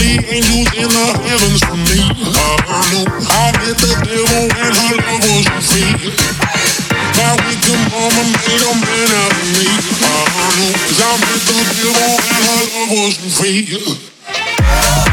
body angels in the heavens for me. I knew I met the devil and her love was a fiend. My wicked mama made a man out of me. I knew I met the devil and her love was a fiend.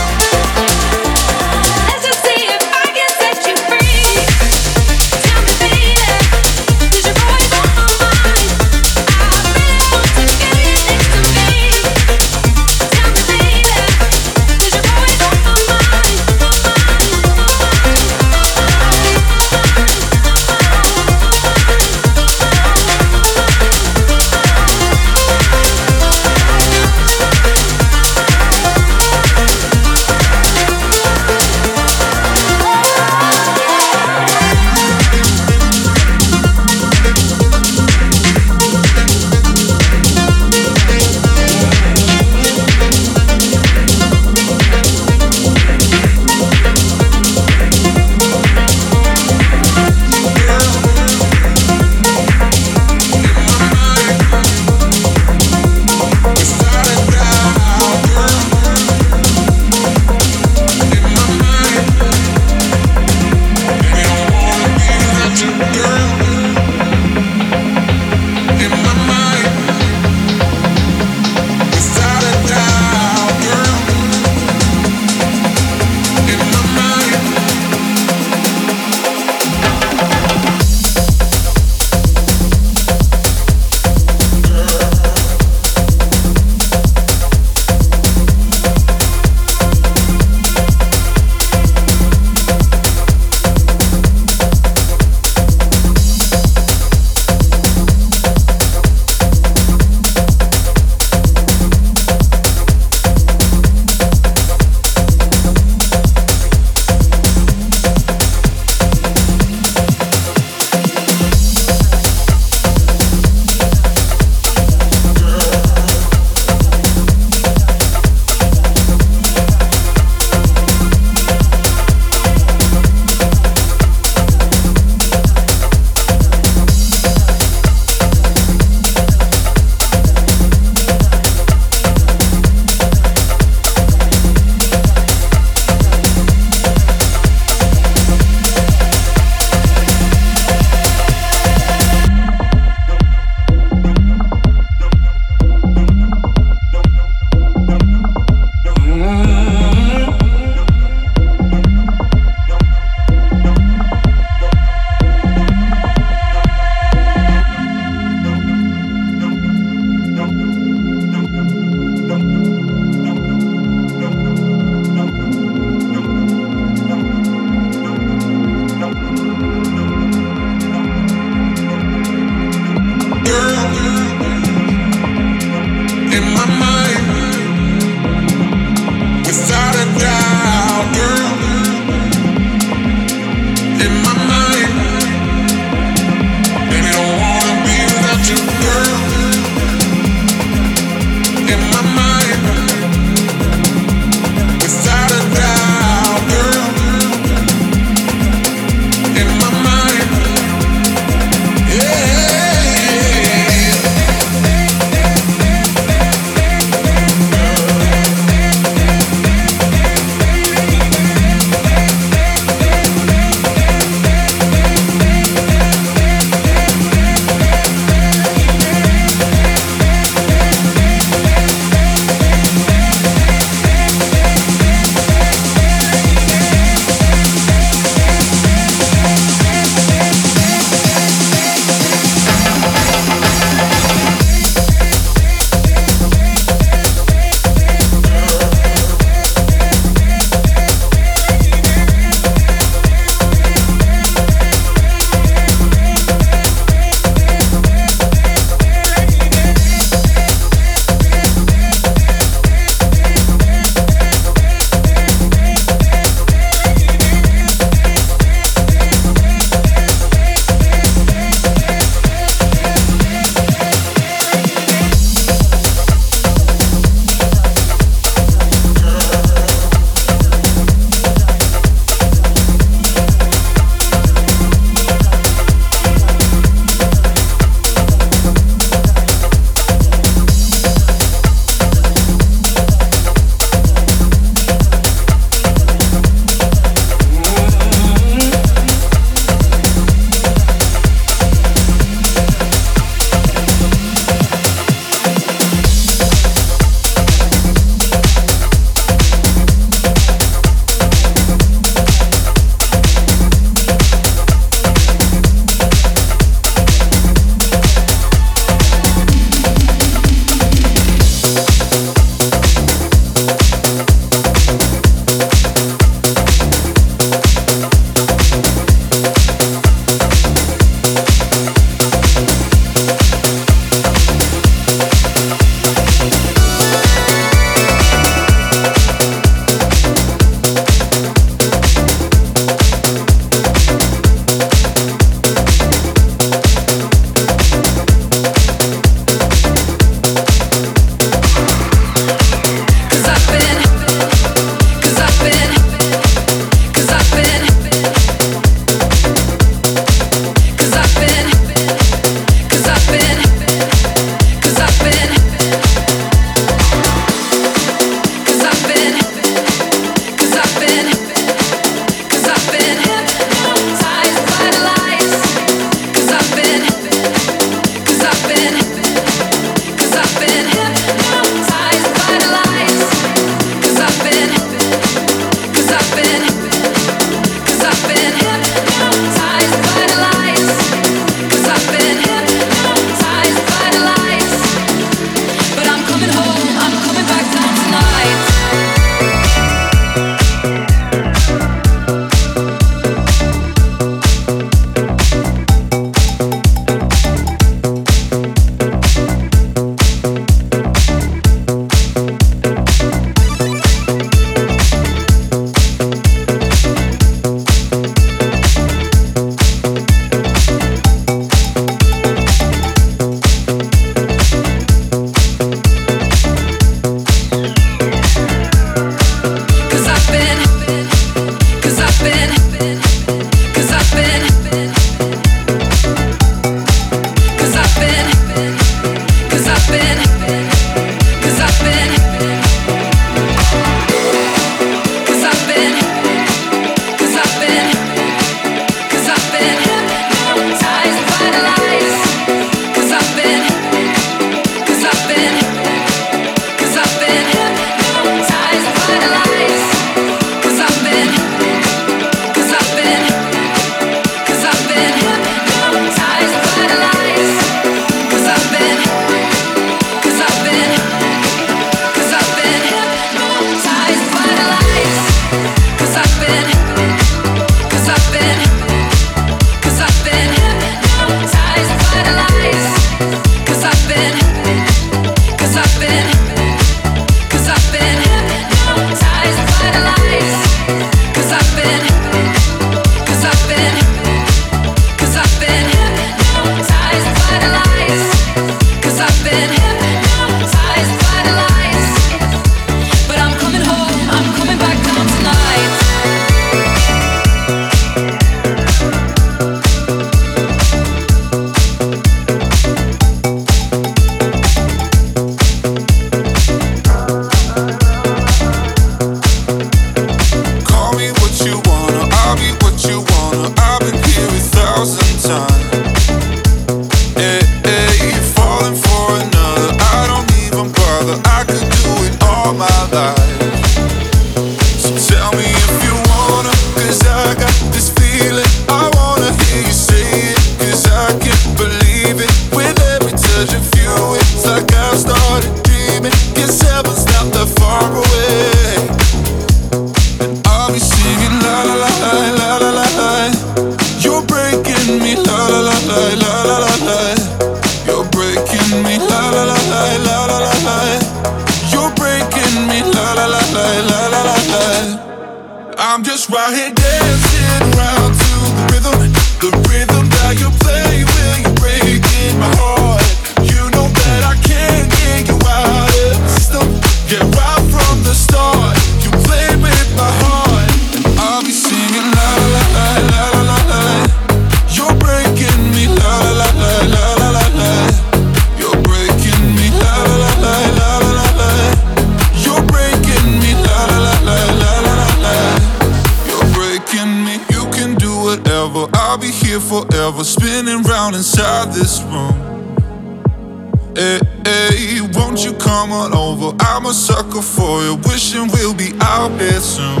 sucker for you, wishing we'll be out here soon.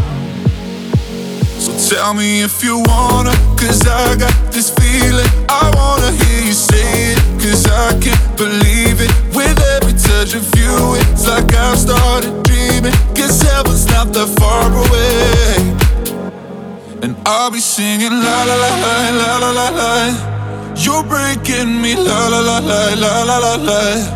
So tell me if you wanna, cause I got this feeling. I wanna hear you say it, cause I can't believe it. With every touch of you, it's like I've started dreaming. Cause heaven's not that far away. And I'll be singing la la la la la la la la. You're breaking me la la la la la la la la.